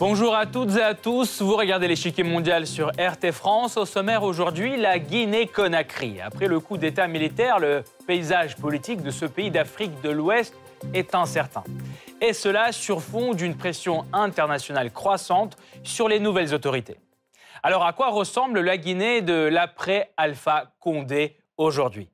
Bonjour à toutes et à tous, vous regardez l'échiquier mondial sur RT France. Au sommaire aujourd'hui, la Guinée-Conakry. Après le coup d'État militaire, le paysage politique de ce pays d'Afrique de l'Ouest est incertain. Et cela sur fond d'une pression internationale croissante sur les nouvelles autorités. Alors à quoi ressemble la Guinée de l'après-Alpha Condé aujourd'hui?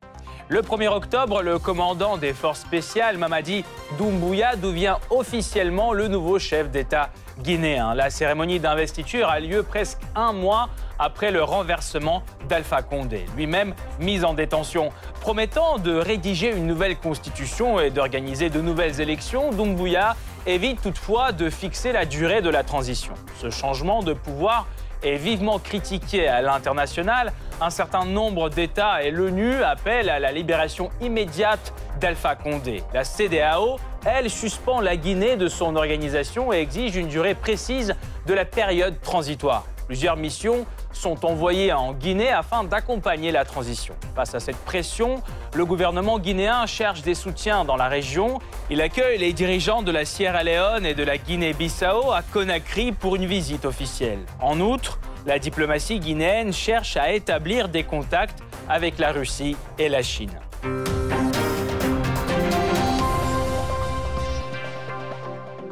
Le 1er octobre, le commandant des forces spéciales, Mamadi Doumbouya, devient officiellement le nouveau chef d'État guinéen. La cérémonie d'investiture a lieu presque un mois après le renversement d'Alpha Condé, lui-même mis en détention. Promettant de rédiger une nouvelle constitution et d'organiser de nouvelles élections, Doumbouya évite toutefois de fixer la durée de la transition. Ce changement de pouvoir est vivement critiqué à l'international. Un certain nombre d'États et l'ONU appellent à la libération immédiate d'Alpha Condé. La CDAO, elle, suspend la Guinée de son organisation et exige une durée précise de la période transitoire. Plusieurs missions sont envoyées en Guinée afin d'accompagner la transition. Face à cette pression, le gouvernement guinéen cherche des soutiens dans la région. Il accueille les dirigeants de la Sierra Leone et de la Guinée-Bissau à Conakry pour une visite officielle. En outre, la diplomatie guinéenne cherche à établir des contacts avec la Russie et la Chine.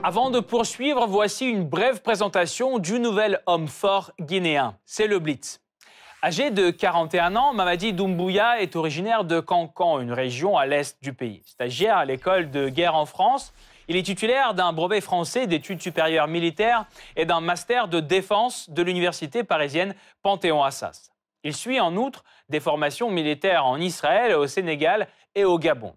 Avant de poursuivre, voici une brève présentation du nouvel homme fort guinéen. C'est le Blitz. Âgé de 41 ans, Mamadi Doumbouya est originaire de Cancan, une région à l'est du pays. Stagiaire à l'école de guerre en France, il est titulaire d'un brevet français d'études supérieures militaires et d'un master de défense de l'université parisienne Panthéon-Assas. Il suit en outre des formations militaires en Israël, au Sénégal et au Gabon.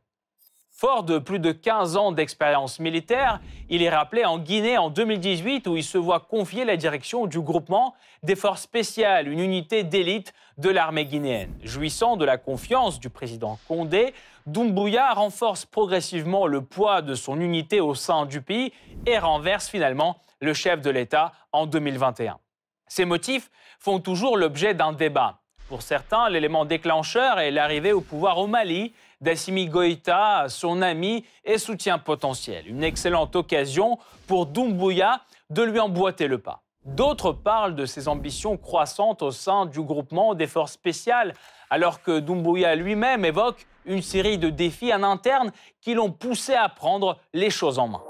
Fort de plus de 15 ans d'expérience militaire, il est rappelé en Guinée en 2018 où il se voit confier la direction du groupement des forces spéciales, une unité d'élite de l'armée guinéenne. Jouissant de la confiance du président Condé, Doumbouya renforce progressivement le poids de son unité au sein du pays et renverse finalement le chef de l'État en 2021. Ces motifs font toujours l'objet d'un débat. Pour certains, l'élément déclencheur est l'arrivée au pouvoir au Mali d'Assimi Goïta, son ami et soutien potentiel. Une excellente occasion pour Doumbouya de lui emboîter le pas. D'autres parlent de ses ambitions croissantes au sein du groupement des forces spéciales, alors que Doumbouya lui-même évoque une série de défis en interne qui l'ont poussé à prendre les choses en main.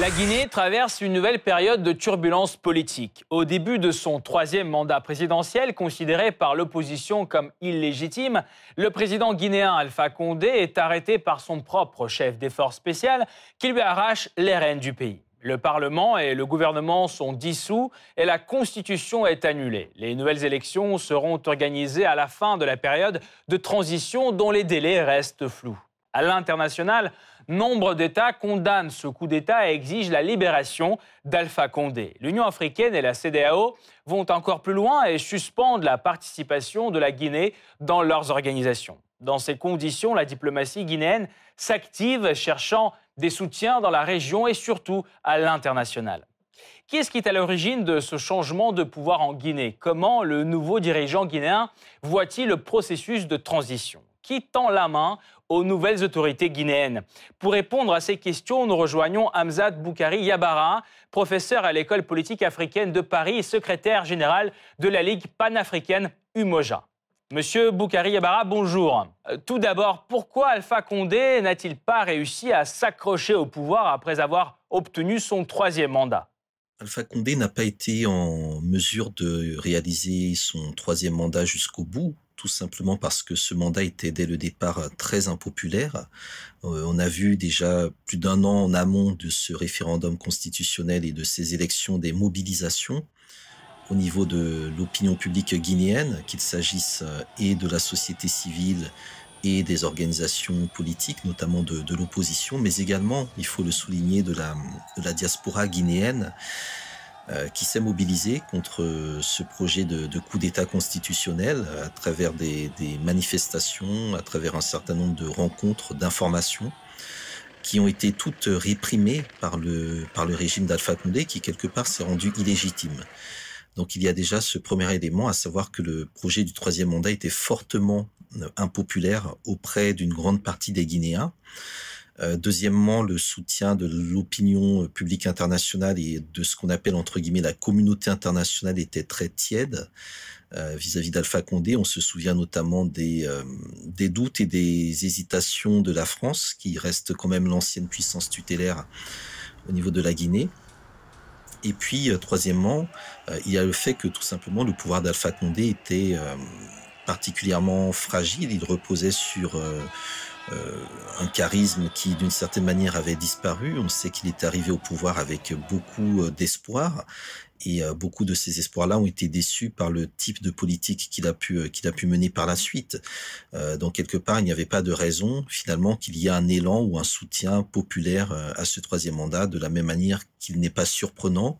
La Guinée traverse une nouvelle période de turbulence politique. Au début de son troisième mandat présidentiel, considéré par l'opposition comme illégitime, le président guinéen Alpha Condé est arrêté par son propre chef des forces spéciales qui lui arrache les rênes du pays. Le Parlement et le gouvernement sont dissous et la Constitution est annulée. Les nouvelles élections seront organisées à la fin de la période de transition dont les délais restent flous. À l'international, nombre d'États condamnent ce coup d'État et exigent la libération d'Alpha Condé. L'Union africaine et la CDAO vont encore plus loin et suspendent la participation de la Guinée dans leurs organisations. Dans ces conditions, la diplomatie guinéenne s'active, cherchant des soutiens dans la région et surtout à l'international. Qui est-ce qui est à l'origine de ce changement de pouvoir en Guinée? Comment le nouveau dirigeant guinéen voit-il le processus de transition? Qui tend la main aux nouvelles autorités guinéennes. Pour répondre à ces questions, nous rejoignons Hamzat Boukari Yabara, professeur à l'école politique africaine de Paris et secrétaire général de la Ligue panafricaine UMOJA. Monsieur Boukari Yabara, bonjour. Euh, tout d'abord, pourquoi Alpha Condé n'a-t-il pas réussi à s'accrocher au pouvoir après avoir obtenu son troisième mandat? Alpha Condé n'a pas été en mesure de réaliser son troisième mandat jusqu'au bout tout simplement parce que ce mandat était dès le départ très impopulaire. Euh, on a vu déjà plus d'un an en amont de ce référendum constitutionnel et de ces élections des mobilisations au niveau de l'opinion publique guinéenne, qu'il s'agisse euh, et de la société civile et des organisations politiques, notamment de, l'opposition, mais également, il faut le souligner, de la, diaspora guinéenne, euh, qui s'est mobilisé contre ce projet de, coup d'État constitutionnel à travers des, manifestations, à travers un certain nombre de rencontres, d'informations qui ont été toutes réprimées par le, par le régime d'Alpha Condé qui quelque part s'est rendu illégitime. Donc il y a déjà ce premier élément, à savoir que le projet du troisième mandat était fortement impopulaire auprès d'une grande partie des Guinéens. Euh, deuxièmement, le soutien de l'opinion publique internationale et de ce qu'on appelle entre guillemets la communauté internationale était très tiède euh, vis-à-vis d'Alpha Condé. On se souvient notamment des, euh, doutes et des hésitations de la France, qui reste quand même l'ancienne puissance tutélaire au niveau de la Guinée. Et puis, troisièmement, il y a le fait que tout simplement le pouvoir d'Alpha Condé était particulièrement fragile. Il reposait sur euh, un charisme qui, d'une certaine manière, avait disparu. On sait qu'il est arrivé au pouvoir avec beaucoup euh, d'espoir. Et euh, beaucoup de ces espoirs-là ont été déçus par le type de politique qu'il a pu mener par la suite. donc quelque part, il n'y avait pas de raison finalement qu'il y ait un élan ou un soutien populaire à ce troisième mandat, de la même manière qu'il n'est pas surprenant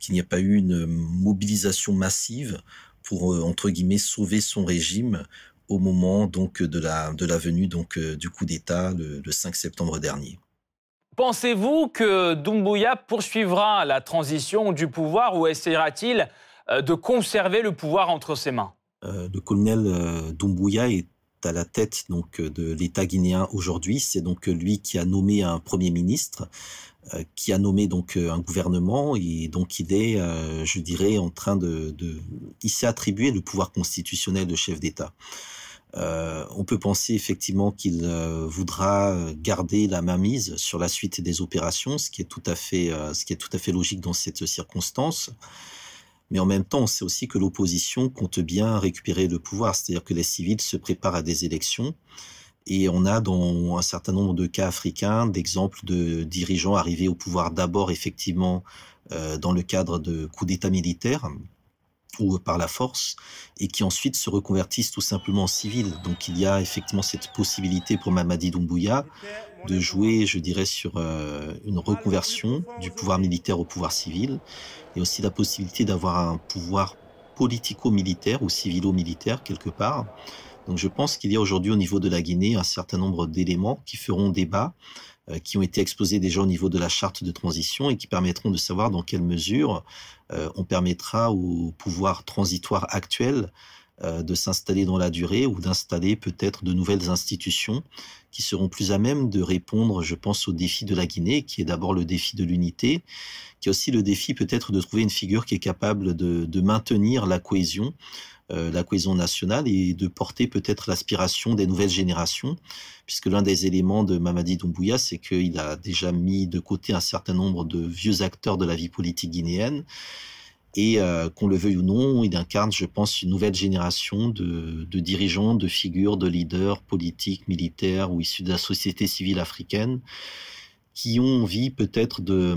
qu'il n'y ait pas eu une mobilisation massive pour entre guillemets sauver son régime au moment donc de la, de la venue donc, euh, du coup d'État le, 5 septembre dernier. Pensez-vous que Doumbouya poursuivra la transition du pouvoir ou essaiera-t-il euh, de conserver le pouvoir entre ses mains? Euh, Le colonel Doumbouya est à la tête donc de l'État guinéen aujourd'hui. C'est donc lui qui a nommé un premier ministre, qui a nommé donc un gouvernement et donc il est, je dirais, en train de, de il s'est attribué le pouvoir constitutionnel de chef d'État. Euh, on peut penser effectivement qu'il euh, voudra garder la mainmise sur la suite des opérations, ce qui est tout à fait, euh, ce qui est tout à fait logique dans cette circonstance. Mais en même temps, on sait aussi que l'opposition compte bien récupérer le pouvoir, c'est-à-dire que les civils se préparent à des élections. Et on a dans un certain nombre de cas africains d'exemples de dirigeants arrivés au pouvoir d'abord effectivement dans le cadre de coups d'État militaires, ou par la force, et qui ensuite se reconvertissent tout simplement en civils. Donc il y a effectivement cette possibilité pour Mamadi Doumbouya de jouer, je dirais, sur euh, une reconversion du pouvoir militaire au pouvoir civil, et aussi la possibilité d'avoir un pouvoir politico-militaire ou civilo-militaire quelque part. Donc je pense qu'il y a aujourd'hui au niveau de la Guinée un certain nombre d'éléments qui feront débat, euh, qui ont été exposés déjà au niveau de la charte de transition et qui permettront de savoir dans quelle mesure euh, on permettra au pouvoir transitoire actuel euh, de s'installer dans la durée ou d'installer peut-être de nouvelles institutions qui seront plus à même de répondre, je pense, au défi de la Guinée, qui est d'abord le défi de l'unité, qui est aussi le défi peut-être de trouver une figure qui est capable de maintenir la cohésion euh, la cohésion nationale et de porter peut-être l'aspiration des nouvelles générations, puisque l'un des éléments de Mamadi Doumbouya, c'est qu'il a déjà mis de côté un certain nombre de vieux acteurs de la vie politique guinéenne. Et euh, qu'on le veuille ou non, il incarne, je pense, une nouvelle génération de, de dirigeants, de figures, de leaders politiques, militaires ou issus de la société civile africaine, qui ont envie peut-être de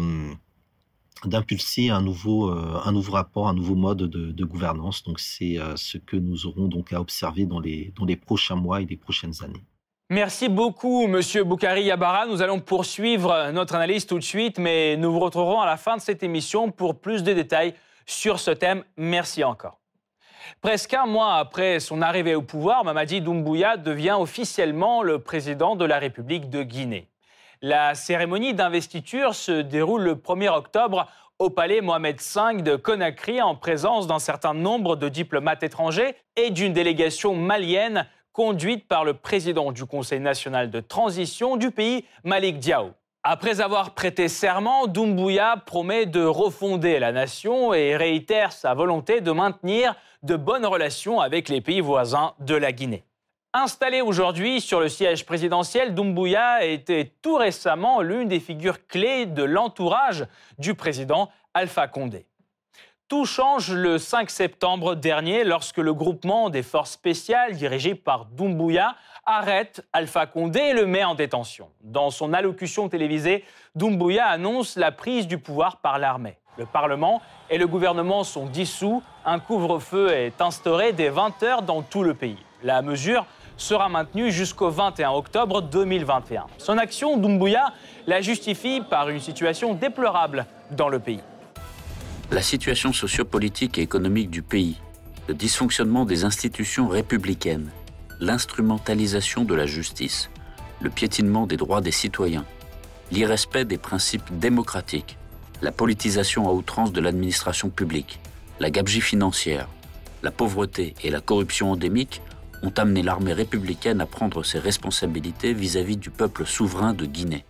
d'impulser un nouveau euh, un nouveau rapport, un nouveau mode de, gouvernance. Donc c'est euh, ce que nous aurons donc à observer dans les dans les prochains mois et les prochaines années. Merci beaucoup, Monsieur Boukari Yabara. Nous allons poursuivre notre analyse tout de suite, mais nous vous retrouverons à la fin de cette émission pour plus de détails sur ce thème. Merci encore. Presque un mois après son arrivée au pouvoir, Mamadi Doumbouya devient officiellement le président de la République de Guinée. La cérémonie d'investiture se déroule le 1er octobre au palais Mohamed V de Conakry en présence d'un certain nombre de diplomates étrangers et d'une délégation malienne conduite par le président du Conseil national de transition du pays, Malik Diaw. Après avoir prêté serment, Doumbouya promet de refonder la nation et réitère sa volonté de maintenir de bonnes relations avec les pays voisins de la Guinée. Installé aujourd'hui sur le siège présidentiel, Doumbouya était tout récemment l'une des figures clés de l'entourage du président Alpha Condé. Tout change le 5 septembre dernier lorsque le groupement des forces spéciales dirigé par Doumbouya arrête Alpha Condé et le met en détention. Dans son allocution télévisée, Doumbouya annonce la prise du pouvoir par l'armée. Le Parlement et le gouvernement sont dissous, un couvre-feu est instauré dès 20 heures dans tout le pays. La mesure sera maintenu jusqu'au 21 octobre 2021. Son action, Doumbouya, la justifie par une situation déplorable dans le pays. La situation sociopolitique et économique du pays, le dysfonctionnement des institutions républicaines, l'instrumentalisation de la justice, le piétinement des droits des citoyens, l'irrespect des principes démocratiques, la politisation à outrance de l'administration publique, La gabegie financière, la pauvreté et la corruption endémique ont amené l'armée républicaine à prendre ses responsabilités vis-à-vis du peuple souverain de Guinée.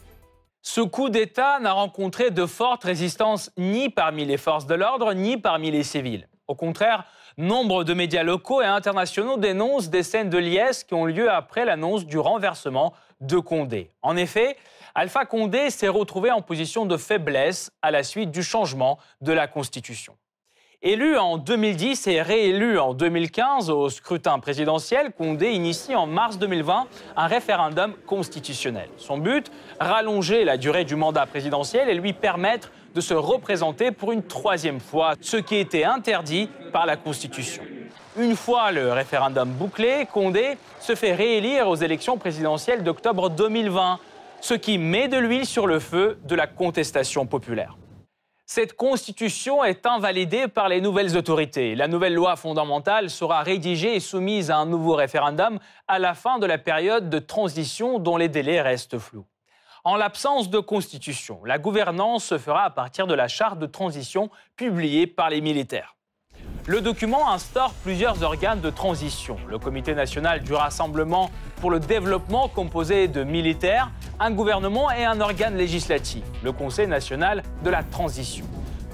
Ce coup d'État n'a rencontré de fortes résistances ni parmi les forces de l'ordre ni parmi les civils. Au contraire, nombre de médias locaux et internationaux dénoncent des scènes de liesse qui ont lieu après l'annonce du renversement de Condé. En effet, Alpha Condé s'est retrouvé en position de faiblesse à la suite du changement de la Constitution. Élu en 2010 et réélu en 2015 au scrutin présidentiel, Condé initie en mars 2020 un référendum constitutionnel. Son but, rallonger la durée du mandat présidentiel et lui permettre de se représenter pour une troisième fois, ce qui était interdit par la Constitution. Une fois le référendum bouclé, Condé se fait réélire aux élections présidentielles d'octobre 2020, ce qui met de l'huile sur le feu de la contestation populaire. Cette constitution est invalidée par les nouvelles autorités. La nouvelle loi fondamentale sera rédigée et soumise à un nouveau référendum à la fin de la période de transition dont les délais restent flous. En l'absence de constitution, la gouvernance se fera à partir de la charte de transition publiée par les militaires. Le document instaure plusieurs organes de transition. Le Comité national du Rassemblement pour le développement composé de militaires, un gouvernement et un organe législatif, le Conseil national de la transition.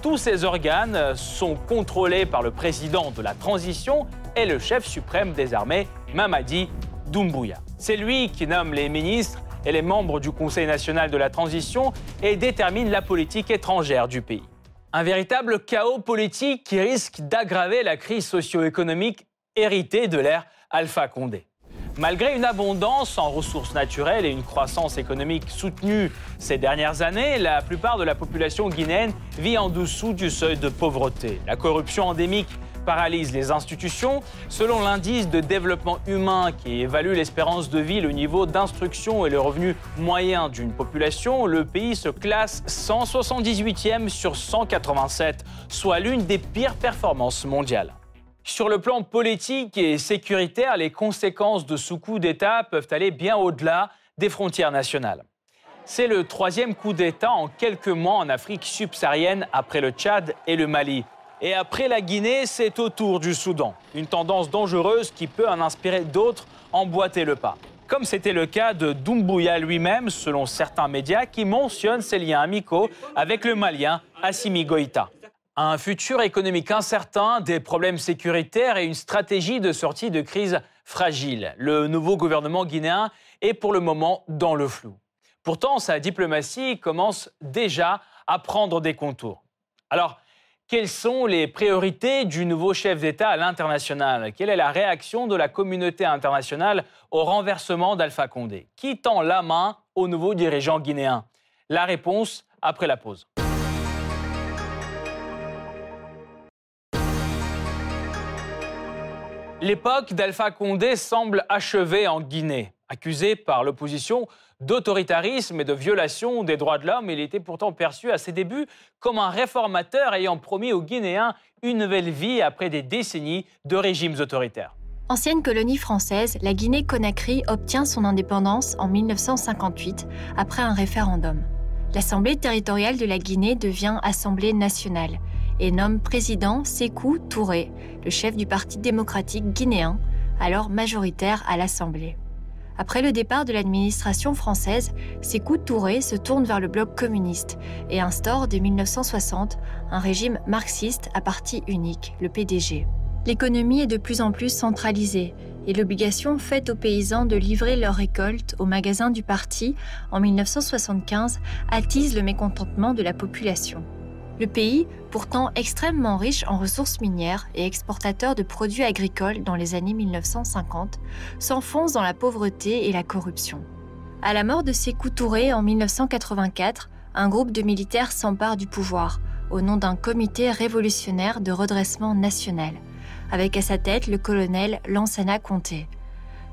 Tous ces organes sont contrôlés par le président de la transition et le chef suprême des armées, Mamadi Doumbouya. C'est lui qui nomme les ministres et les membres du Conseil national de la transition et détermine la politique étrangère du pays. Un véritable chaos politique qui risque d'aggraver la crise socio-économique héritée de l'ère Alpha Condé. Malgré une abondance en ressources naturelles et une croissance économique soutenue ces dernières années, la plupart de la population guinéenne vit en dessous du seuil de pauvreté. La corruption endémique paralyse les institutions. Selon l'indice de développement humain qui évalue l'espérance de vie, le niveau d'instruction et le revenu moyen d'une population, le pays se classe 178e sur 187, soit l'une des pires performances mondiales. Sur le plan politique et sécuritaire, les conséquences de ce coup d'État peuvent aller bien au-delà des frontières nationales. C'est le troisième coup d'État en quelques mois en Afrique subsaharienne après le Tchad et le Mali. Et après la Guinée, c'est au tour du Soudan. Une tendance dangereuse qui peut en inspirer d'autres emboîter le pas. Comme c'était le cas de Doumbouya lui-même, selon certains médias qui mentionnent ses liens amicaux avec le Malien Assimi Goïta. Un futur économique incertain, des problèmes sécuritaires et une stratégie de sortie de crise fragile. Le nouveau gouvernement guinéen est pour le moment dans le flou. Pourtant, sa diplomatie commence déjà à prendre des contours. Alors, quelles sont les priorités du nouveau chef d'État à l'international? Quelle est la réaction de la communauté internationale au renversement d'Alpha Condé? Qui tend la main au nouveau dirigeant guinéen? La réponse après la pause. L'époque d'Alpha Condé semble achevée en Guinée. Accusé par l'opposition d'autoritarisme et de violation des droits de l'homme, il était pourtant perçu à ses débuts comme un réformateur ayant promis aux Guinéens une nouvelle vie après des décennies de régimes autoritaires. Ancienne colonie française, la Guinée-Conakry obtient son indépendance en 1958 après un référendum. L'Assemblée territoriale de la Guinée devient Assemblée nationale et nomme président Sékou Touré, le chef du Parti démocratique guinéen, alors majoritaire à l'Assemblée. Après le départ de l'administration française, Sékou Touré se tourne vers le bloc communiste et instaure dès 1960 un régime marxiste à parti unique, le PDG. L'économie est de plus en plus centralisée et l'obligation faite aux paysans de livrer leurs récoltes aux magasins du parti en 1975 attise le mécontentement de la population. Le pays, pourtant extrêmement riche en ressources minières et exportateur de produits agricoles dans les années 1950, s'enfonce dans la pauvreté et la corruption. À la mort de Sékou Touré en 1984, un groupe de militaires s'empare du pouvoir au nom d'un comité révolutionnaire de redressement national, avec à sa tête le colonel Lansana Conté.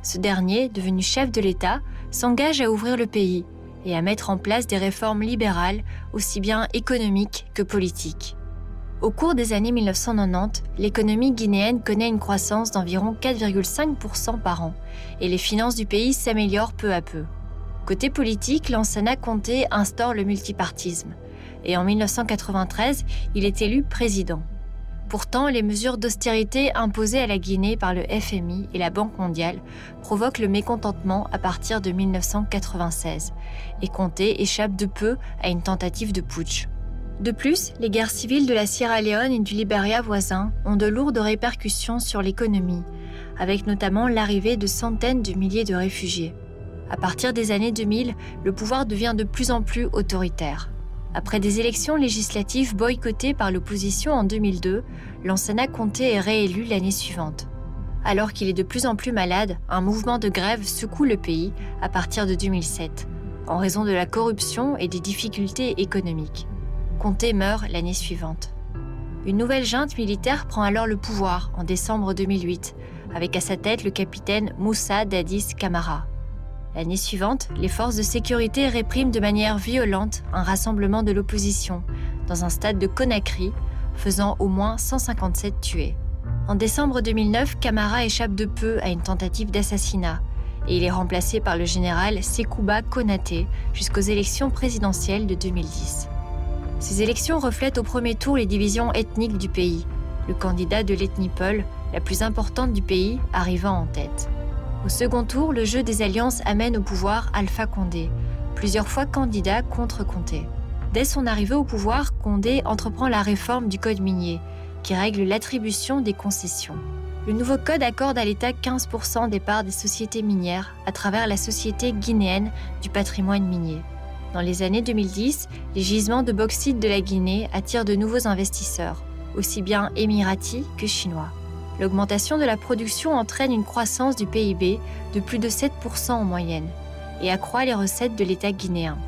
Ce dernier, devenu chef de l'État, s'engage à ouvrir le pays et à mettre en place des réformes libérales aussi bien économiques que politiques. Au cours des années 1990, l'économie guinéenne connaît une croissance d'environ 4,5% par an et les finances du pays s'améliorent peu à peu. Côté politique, Lansana Conté instaure le multipartisme et en 1993, il est élu président. Pourtant, les mesures d'austérité imposées à la Guinée par le FMI et la Banque mondiale provoquent le mécontentement à partir de 1996 et Comté échappe de peu à une tentative de putsch. De plus, les guerres civiles de la Sierra Leone et du Liberia voisin ont de lourdes répercussions sur l'économie, avec notamment l'arrivée de centaines de milliers de réfugiés. À partir des années 2000, le pouvoir devient de plus en plus autoritaire. Après des élections législatives boycottées par l'opposition en 2002, Lansana Conté est réélu l'année suivante. Alors qu'il est de plus en plus malade, un mouvement de grève secoue le pays à partir de 2007, en raison de la corruption et des difficultés économiques. Conté meurt l'année suivante. Une nouvelle junte militaire prend alors le pouvoir en décembre 2008, avec à sa tête le capitaine Moussa Dadis Kamara. L'année suivante, les forces de sécurité répriment de manière violente un rassemblement de l'opposition dans un stade de Conakry, faisant au moins 157 tués. En décembre 2009, Camara échappe de peu à une tentative d'assassinat et il est remplacé par le général Sekouba Konaté jusqu'aux élections présidentielles de 2010. Ces élections reflètent au premier tour les divisions ethniques du pays, le candidat de l'ethnie Peul, la plus importante du pays, arrivant en tête. Au second tour, le jeu des alliances amène au pouvoir Alpha Condé, plusieurs fois candidat contre Comté. Dès son arrivée au pouvoir, Condé entreprend la réforme du code minier, qui règle l'attribution des concessions. Le nouveau code accorde à l'État 15% des parts des sociétés minières à travers la Société guinéenne du patrimoine minier. Dans les années 2010, les gisements de bauxite de la Guinée attirent de nouveaux investisseurs, aussi bien émiratis que chinois. L'augmentation de la production entraîne une croissance du PIB de plus de 7% en moyenne et accroît les recettes de l'État guinéen.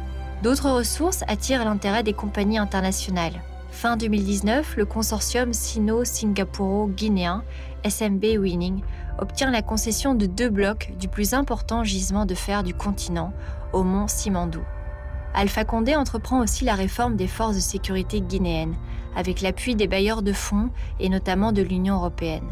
D'autres ressources attirent l'intérêt des compagnies internationales. Fin 2019, le consortium sino-singapuro-guinéen SMB Winning obtient la concession de deux blocs du plus important gisement de fer du continent, au mont Simandou. Alpha Condé entreprend aussi la réforme des forces de sécurité guinéennes, avec l'appui des bailleurs de fonds et notamment de l'Union européenne.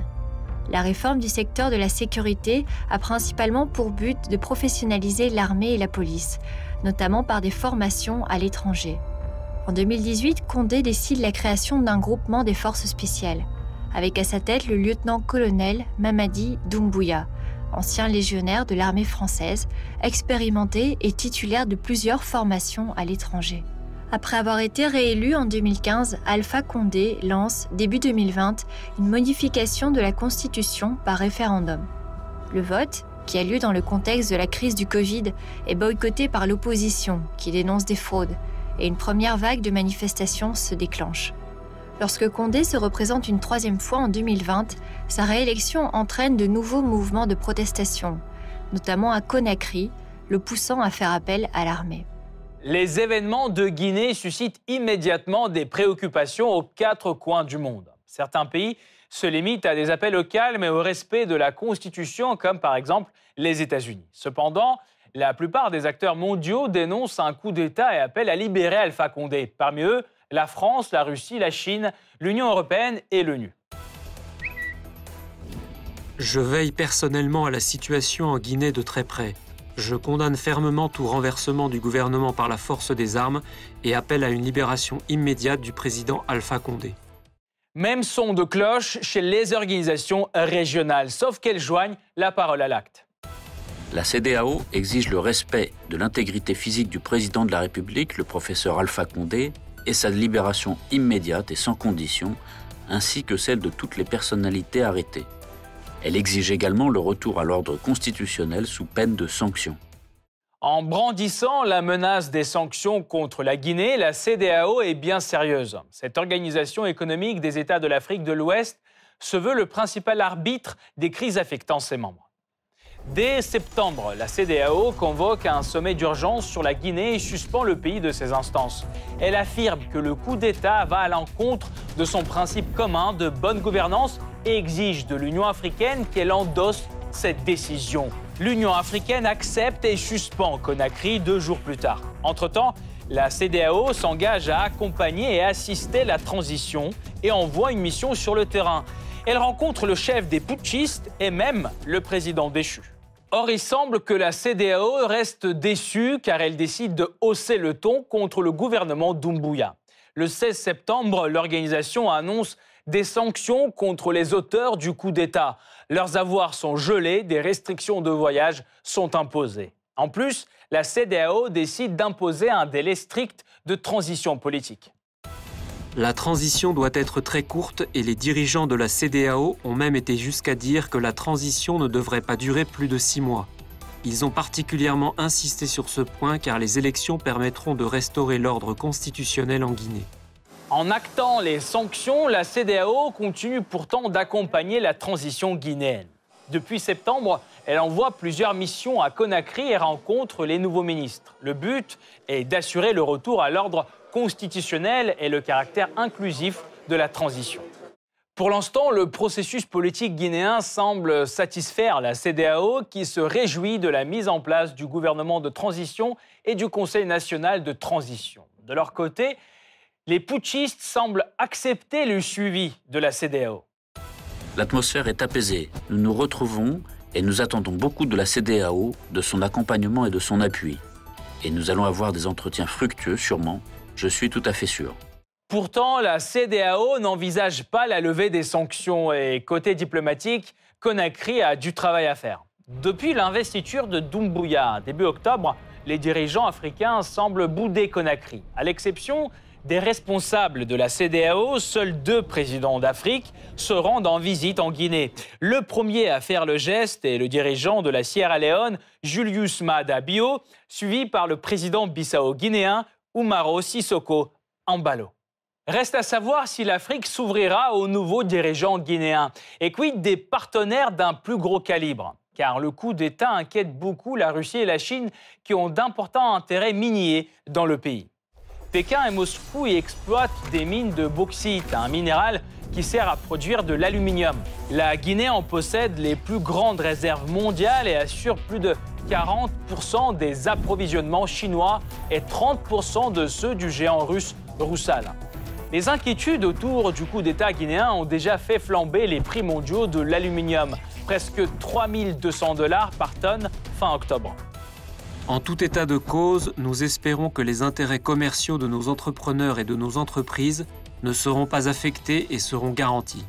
La réforme du secteur de la sécurité a principalement pour but de professionnaliser l'armée et la police, notamment par des formations à l'étranger. En 2018, Condé décide la création d'un groupement des forces spéciales, avec à sa tête le lieutenant-colonel Mamadi Doumbouya, ancien légionnaire de l'armée française, expérimenté et titulaire de plusieurs formations à l'étranger. Après avoir été réélu en 2015, Alpha Condé lance, début 2020, une modification de la Constitution par référendum. Le vote, qui a lieu dans le contexte de la crise du Covid, est boycotté par l'opposition, qui dénonce des fraudes, et une première vague de manifestations se déclenche. Lorsque Condé se représente une troisième fois en 2020, sa réélection entraîne de nouveaux mouvements de protestation, notamment à Conakry, le poussant à faire appel à l'armée. Les événements de Guinée suscitent immédiatement des préoccupations aux quatre coins du monde. Certains pays se limitent à des appels au calme et au respect de la Constitution, comme par exemple les États-Unis. Cependant, la plupart des acteurs mondiaux dénoncent un coup d'État et appellent à libérer Alpha Condé. Parmi eux, la France, la Russie, la Chine, l'Union européenne et l'ONU. Je veille personnellement à la situation en Guinée de très près. Je condamne fermement tout renversement du gouvernement par la force des armes et appelle à une libération immédiate du président Alpha Condé. Même son de cloche chez les organisations régionales, sauf qu'elles joignent la parole à l'acte. La CDAO exige le respect de l'intégrité physique du président de la République, le professeur Alpha Condé, et sa libération immédiate et sans condition, ainsi que celle de toutes les personnalités arrêtées. Elle exige également le retour à l'ordre constitutionnel sous peine de sanctions. En brandissant la menace des sanctions contre la Guinée, la CDAO est bien sérieuse. Cette organisation économique des États de l'Afrique de l'Ouest se veut le principal arbitre des crises affectant ses membres. Dès septembre, la CDAO convoque un sommet d'urgence sur la Guinée et suspend le pays de ses instances. Elle affirme que le coup d'État va à l'encontre de son principe commun de bonne gouvernance exige de l'Union africaine qu'elle endosse cette décision. L'Union africaine accepte et suspend Conakry deux jours plus tard. Entre-temps, la CDAO s'engage à accompagner et assister la transition et envoie une mission sur le terrain. Elle rencontre le chef des putschistes et même le président déchu. Or, il semble que la CDAO reste déçue car elle décide de hausser le ton contre le gouvernement d'Umbuya. le 16 septembre, l'organisation annonce des sanctions contre les auteurs du coup d'État. Leurs avoirs sont gelés, des restrictions de voyage sont imposées. En plus, la CDAO décide d'imposer un délai strict de transition politique. La transition doit être très courte et les dirigeants de la CDAO ont même été jusqu'à dire que la transition ne devrait pas durer plus de six mois. Ils ont particulièrement insisté sur ce point car les élections permettront de restaurer l'ordre constitutionnel en Guinée. En actant les sanctions, la CDAO continue pourtant d'accompagner la transition guinéenne. Depuis septembre, elle envoie plusieurs missions à Conakry et rencontre les nouveaux ministres. Le but est d'assurer le retour à l'ordre constitutionnel et le caractère inclusif de la transition. Pour l'instant, le processus politique guinéen semble satisfaire la CDAO qui se réjouit de la mise en place du gouvernement de transition et du Conseil national de transition. De leur côté, les putschistes semblent accepter le suivi de la CDAO. L'atmosphère est apaisée. Nous nous retrouvons et nous attendons beaucoup de la CDAO, de son accompagnement et de son appui. Et nous allons avoir des entretiens fructueux, sûrement. Je suis tout à fait sûr. Pourtant, la CDAO n'envisage pas la levée des sanctions et côté diplomatique, Conakry a du travail à faire. Depuis l'investiture de Doumbouya début octobre, les dirigeants africains semblent bouder Conakry, à l'exception des responsables de la CDAO, seuls deux présidents d'Afrique se rendent en visite en Guinée. Le premier à faire le geste est le dirigeant de la Sierra Leone, Julius Maada Bio, suivi par le président bissau-guinéen, Umaro Sissoko Ambalo. Reste à savoir si l'Afrique s'ouvrira aux nouveaux dirigeants guinéens et quid des partenaires d'un plus gros calibre? Car le coup d'État inquiète beaucoup la Russie et la Chine qui ont d'importants intérêts miniers dans le pays. Pékin et Moscou y exploitent des mines de bauxite, un minéral qui sert à produire de l'aluminium. La Guinée en possède les plus grandes réserves mondiales et assure plus de 40% des approvisionnements chinois et 30% de ceux du géant russe Roussal. Les inquiétudes autour du coup d'État guinéen ont déjà fait flamber les prix mondiaux de l'aluminium, presque 3200 dollars par tonne fin octobre. En tout état de cause, nous espérons que les intérêts commerciaux de nos entrepreneurs et de nos entreprises ne seront pas affectés et seront garantis.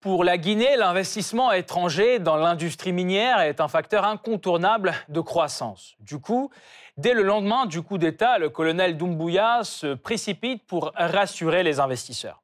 Pour la Guinée, l'investissement étranger dans l'industrie minière est un facteur incontournable de croissance. Du coup, dès le lendemain du coup d'État, le colonel Doumbouya se précipite pour rassurer les investisseurs.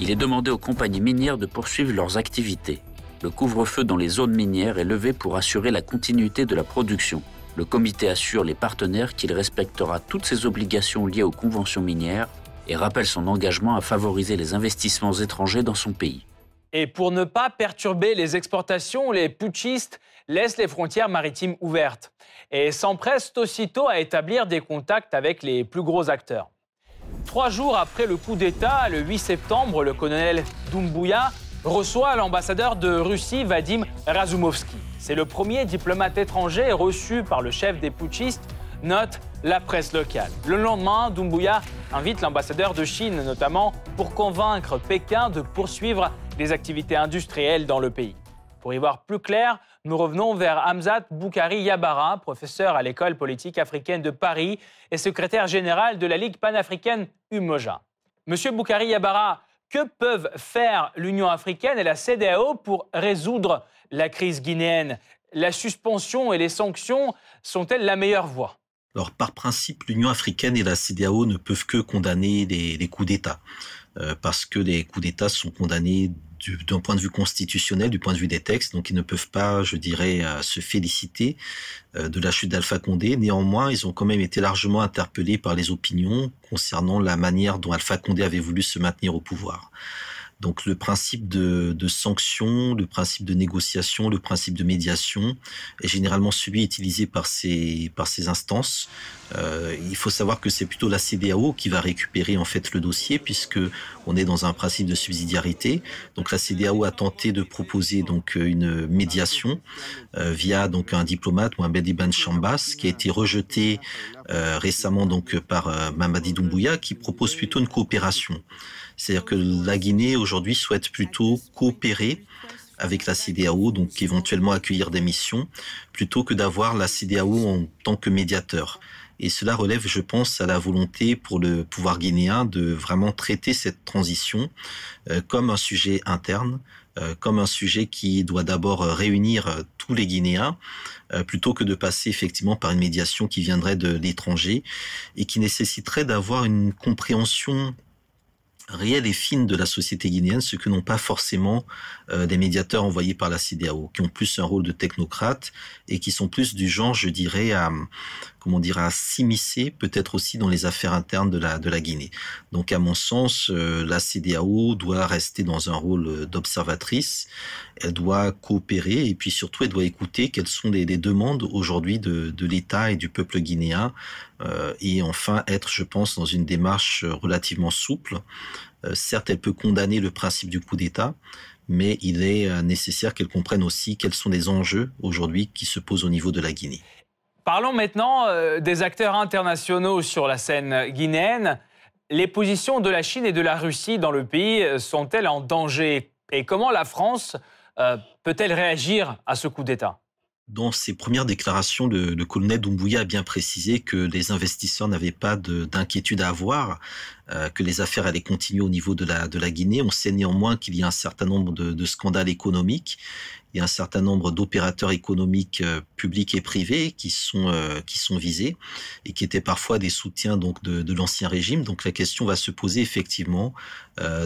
Il est demandé aux compagnies minières de poursuivre leurs activités. Le couvre-feu dans les zones minières est levé pour assurer la continuité de la production. Le comité assure les partenaires qu'il respectera toutes ses obligations liées aux conventions minières et rappelle son engagement à favoriser les investissements étrangers dans son pays. Et pour ne pas perturber les exportations, les putschistes laissent les frontières maritimes ouvertes et s'empressent aussitôt à établir des contacts avec les plus gros acteurs. Trois jours après le coup d'État, le 8 septembre, le colonel Doumbouya reçoit l'ambassadeur de Russie, Vadim Razumovski. C'est le premier diplomate étranger reçu par le chef des putschistes, note la presse locale. Le lendemain, Doumbouya invite l'ambassadeur de Chine notamment pour convaincre Pékin de poursuivre les activités industrielles dans le pays. Pour y voir plus clair, nous revenons vers Hamzat Boukari Yabara, professeur à l'école politique africaine de Paris et secrétaire général de la Ligue panafricaine UMOJA. Monsieur Boukari Yabara, que peuvent faire l'Union africaine et la CDAO pour résoudre la crise guinéenne La suspension et les sanctions sont-elles la meilleure voie? Alors, par principe, l'Union africaine et la CDAO ne peuvent que condamner les, coups d'État, euh, parce que les coups d'État sont condamnés d'un point de vue constitutionnel, du point de vue des textes, donc ils ne peuvent pas, je dirais, euh, se féliciter euh, de la chute d'Alpha Condé. Néanmoins, ils ont quand même été largement interpellés par les opinions concernant la manière dont Alpha Condé avait voulu se maintenir au pouvoir. Donc le principe de, de, sanction, le principe de négociation, le principe de médiation est généralement celui utilisé par ces, par ces instances. Euh, il faut savoir que c'est plutôt la CDAO qui va récupérer en fait le dossier puisque on est dans un principe de subsidiarité. Donc la CDAO a tenté de proposer donc une médiation euh, via donc un diplomate ou un Bediban Chambas qui a été rejeté euh, récemment donc par euh, Mamadi Doumbouya qui propose plutôt une coopération. C'est-à-dire que la Guinée aujourd'hui souhaite plutôt coopérer avec la CDAO, donc éventuellement accueillir des missions, plutôt que d'avoir la CDAO en tant que médiateur. Et cela relève, je pense, à la volonté pour le pouvoir guinéen de vraiment traiter cette transition euh, comme un sujet interne, euh, comme un sujet qui doit d'abord réunir tous les Guinéens, plutôt que de passer effectivement par une médiation qui viendrait de l'étranger et qui nécessiterait d'avoir une compréhension réelle et fine de la société guinéenne, ce que n'ont pas forcément euh, des médiateurs envoyés par la CDAO, qui ont plus un rôle de technocrate et qui sont plus du genre, je dirais, à comment dire, à s'immiscer peut-être aussi dans les affaires internes de la de la Guinée. Donc, à mon sens, euh, la CDAO doit rester dans un rôle d'observatrice. Elle doit coopérer et puis surtout, elle doit écouter quelles sont les, les demandes aujourd'hui de, de l'État et du peuple guinéen euh, et enfin être, je pense, dans une démarche relativement souple. Euh, certes, elle peut condamner le principe du coup d'État, mais il est euh, nécessaire qu'elle comprenne aussi quels sont les enjeux aujourd'hui qui se posent au niveau de la Guinée. Parlons maintenant des acteurs internationaux sur la scène guinéenne. Les positions de la Chine et de la Russie dans le pays sont-elles en danger? Et comment la France peut-elle réagir à ce coup d'État? Dans ses premières déclarations, le, le, colonel Doumbouya a bien précisé que les investisseurs n'avaient pas d'inquiétude à avoir, euh, que les affaires allaient continuer au niveau de la, de la Guinée. On sait néanmoins qu'il y a un certain nombre de, scandales économiques il y a un certain nombre d'opérateurs économiques euh, publics et privés qui sont euh, qui sont visés et qui étaient parfois des soutiens donc de, de l'ancien régime. Donc la question va se poser effectivement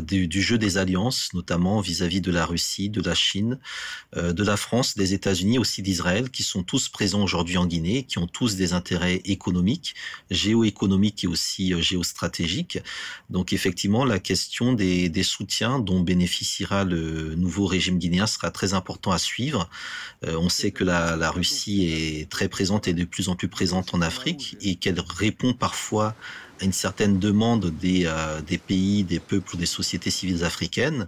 du, jeu des alliances, notamment vis-à-vis de la Russie, de la Chine, de la France, des États-Unis, aussi d'Israël, qui sont tous présents aujourd'hui en Guinée, qui ont tous des intérêts économiques, géoéconomiques et aussi géostratégiques. Donc effectivement, la question des, soutiens dont bénéficiera le nouveau régime guinéen sera très important à suivre. Euh, on sait que la, Russie est très présente et de plus en plus présente en Afrique et qu'elle répond parfois à une certaine demande des, euh, pays, des peuples ou des sociétés civiles africaines.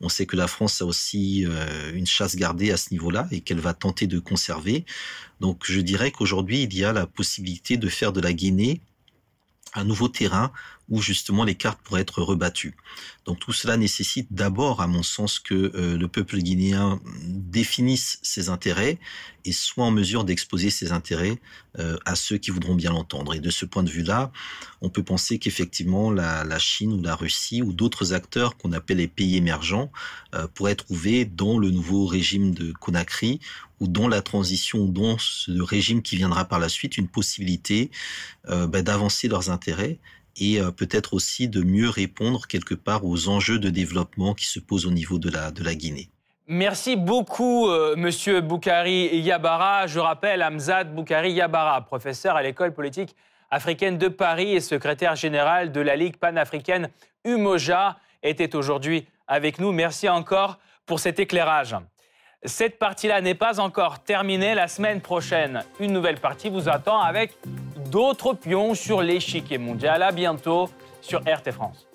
On sait que la France a aussi euh, une chasse gardée à ce niveau-là et qu'elle va tenter de conserver. Donc je dirais qu'aujourd'hui, il y a la possibilité de faire de la Guinée un nouveau terrain où justement les cartes pourraient être rebattues. Donc tout cela nécessite d'abord, à mon sens, que euh, le peuple guinéen définisse ses intérêts et soit en mesure d'exposer ses intérêts euh, à ceux qui voudront bien l'entendre. Et de ce point de vue-là, on peut penser qu'effectivement la, Chine ou la Russie ou d'autres acteurs qu'on appelle les pays émergents euh, pourraient trouver dans le nouveau régime de Conakry ou dans la transition, dans ce régime qui viendra par la suite, une possibilité bah, d'avancer leurs intérêts et euh, peut-être aussi de mieux répondre quelque part aux enjeux de développement qui se posent au niveau de la, de la Guinée. Merci beaucoup, euh, Monsieur Yabara. Je rappelle Hamzad Boukari Yabara, professeur à l'école politique africaine de Paris et secrétaire général de la Ligue panafricaine UMOJA, était aujourd'hui avec nous. Merci encore pour cet éclairage. Cette partie-là n'est pas encore terminée. La semaine prochaine, une nouvelle partie vous attend avec d'autres pions sur l'échiquier mondial. À bientôt sur RT France.